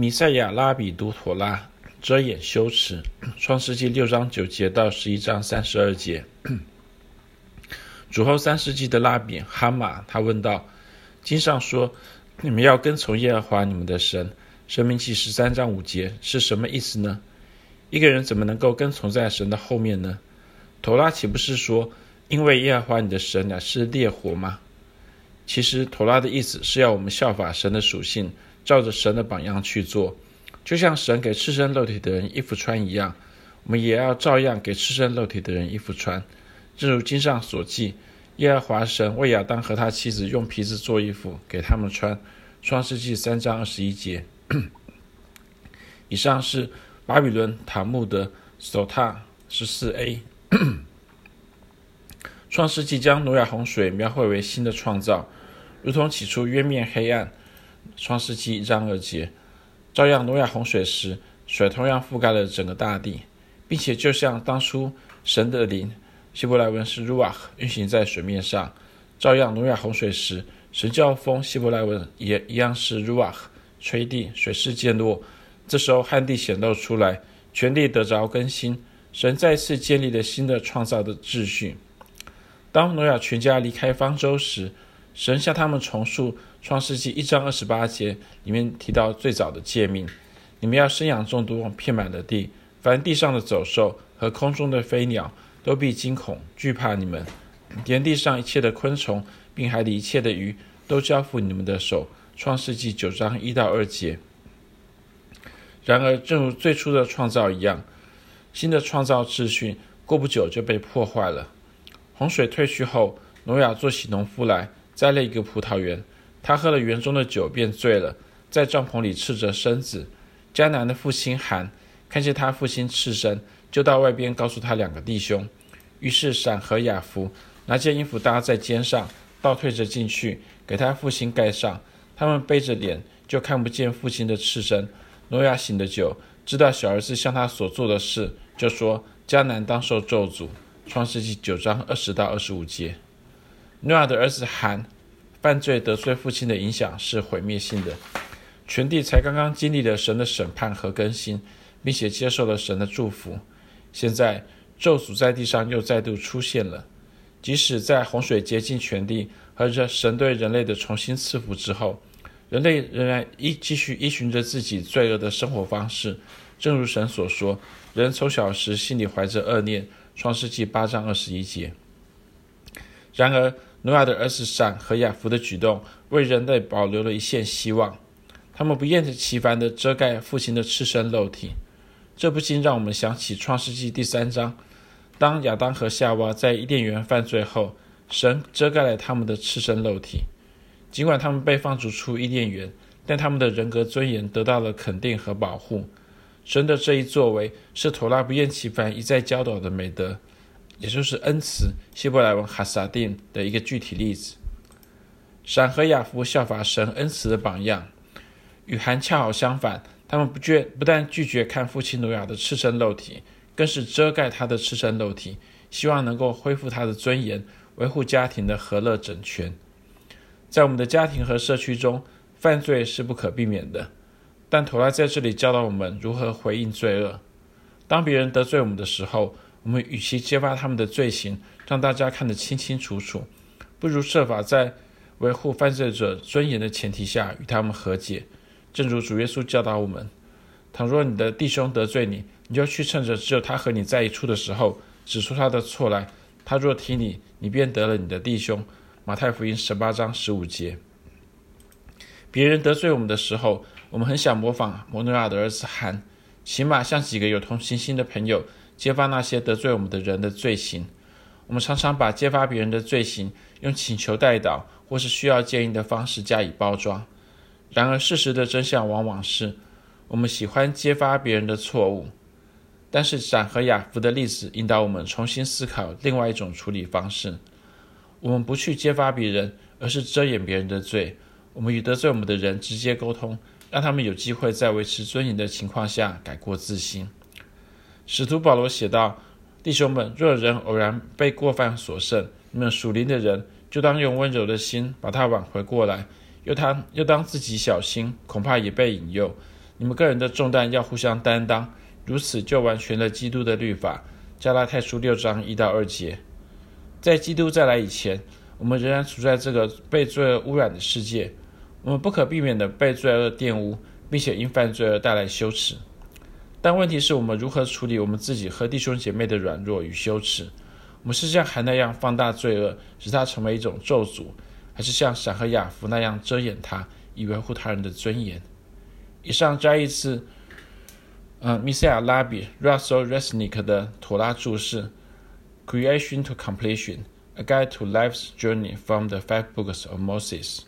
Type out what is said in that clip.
弥赛亚拉比读妥拉，遮掩羞耻。创世纪六章九节到十一章三十二节。主后三世纪的拉比哈马，他问道：“经上说，你们要跟从耶和华你们的神。生命记十三章五节是什么意思呢？一个人怎么能够跟从在神的后面呢？妥拉岂不是说，因为耶和华你的神乃是烈火吗？其实妥拉的意思是要我们效法神的属性。”照着神的榜样去做，就像神给赤身肉体的人衣服穿一样，我们也要照样给赤身肉体的人衣服穿。正如经上所记，耶和华神为亚当和他妻子用皮子做衣服给他们穿。创世纪三章二十一节。以上是巴比伦塔木德索塔十四 A。创世纪将挪亚洪水描绘为新的创造，如同起初渊面黑暗。创世纪一章二节，照样挪亚洪水时，水同样覆盖了整个大地，并且就像当初神的灵希伯来文是 ruach 运行在水面上，照样挪亚洪水时，神叫风希伯来文也一样是 ruach 吹地，水势渐弱。这时候旱地显露出来，全地得着更新，神再次建立了新的创造的秩序。当挪亚全家离开方舟时，神向他们重述。创世纪一章二十八节里面提到最早的诫命：你们要生养众多，遍满了地。凡地上的走兽和空中的飞鸟，都必惊恐惧怕你们。连地上一切的昆虫，并海里一切的鱼，都交付你们的手。创世纪九章一到二节。然而，正如最初的创造一样，新的创造秩序过不久就被破坏了。洪水退去后，挪亚做起农夫来，栽了一个葡萄园。他喝了园中的酒，便醉了，在帐篷里赤着身子。迦南的父亲含看见他父亲赤身，就到外边告诉他两个弟兄。于是闪和雅弗拿件衣服搭在肩上，倒退着进去，给他父亲盖上。他们背着脸，就看不见父亲的赤身。挪亚醒了酒，知道小儿子向他所做的事，就说：迦南当受咒诅。创世纪九章二十到二十五节。诺亚的儿子含。犯罪得罪父亲的影响是毁灭性的，全地才刚刚经历了神的审判和更新，并且接受了神的祝福。现在咒诅在地上又再度出现了，即使在洪水竭尽全地和神对人类的重新赐福之后，人类仍然依继续依循着自己罪恶的生活方式。正如神所说，人从小时心里怀着恶念。创世纪八章二十一节。然而，挪亚的儿子闪和雅弗的举动为人类保留了一线希望。他们不厌其烦地遮盖父亲的赤身肉体，这不禁让我们想起创世纪第三章，当亚当和夏娃在伊甸园犯罪后，神遮盖了他们的赤身肉体。尽管他们被放逐出伊甸园，但他们的人格尊严得到了肯定和保护。神的这一作为是妥拉不厌其烦一再教导的美德。也就是恩慈，希伯来文哈萨丁的一个具体例子。闪和雅夫效法神恩慈的榜样，与含恰好相反。他们不拒不但拒绝看父亲挪亚的赤身肉体，更是遮盖他的赤身肉体，希望能够恢复他的尊严，维护家庭的和乐整全。在我们的家庭和社区中，犯罪是不可避免的，但妥拉在这里教导我们如何回应罪恶。当别人得罪我们的时候，我们与其揭发他们的罪行，让大家看得清清楚楚，不如设法在维护犯罪者尊严的前提下与他们和解。正如主耶稣教导我们：倘若你的弟兄得罪你，你就去趁着只有他和你在一处的时候，指出他的错来。他若听你，你便得了你的弟兄。马太福音十八章十五节。别人得罪我们的时候，我们很想模仿摩诺亚的儿子含，起码像几个有同情心的朋友。揭发那些得罪我们的人的罪行，我们常常把揭发别人的罪行用请求代祷或是需要建议的方式加以包装。然而，事实的真相往往是，我们喜欢揭发别人的错误。但是，闪和雅弗的例子引导我们重新思考另外一种处理方式：我们不去揭发别人，而是遮掩别人的罪。我们与得罪我们的人直接沟通，让他们有机会在维持尊严的情况下改过自新。使徒保罗写道：“弟兄们，若人偶然被过犯所胜，你们属灵的人就当用温柔的心把他挽回过来；又他又当自己小心，恐怕也被引诱。你们个人的重担要互相担当，如此就完全了基督的律法。加拉太书六章一到二节，在基督再来以前，我们仍然处在这个被罪恶污染的世界，我们不可避免地被罪恶玷污，并且因犯罪而带来羞耻。但问题是我们如何处理我们自己和弟兄姐妹的软弱与羞耻？我们是像海那样放大罪恶，使它成为一种咒诅，还是像闪和雅弗那样遮掩它，以维护他人的尊严？以上摘一次。嗯，米塞尔拉比 Russell Resnick 的妥拉注释：Creation to Completion: A Guide to Life's Journey from the Five Books of Moses。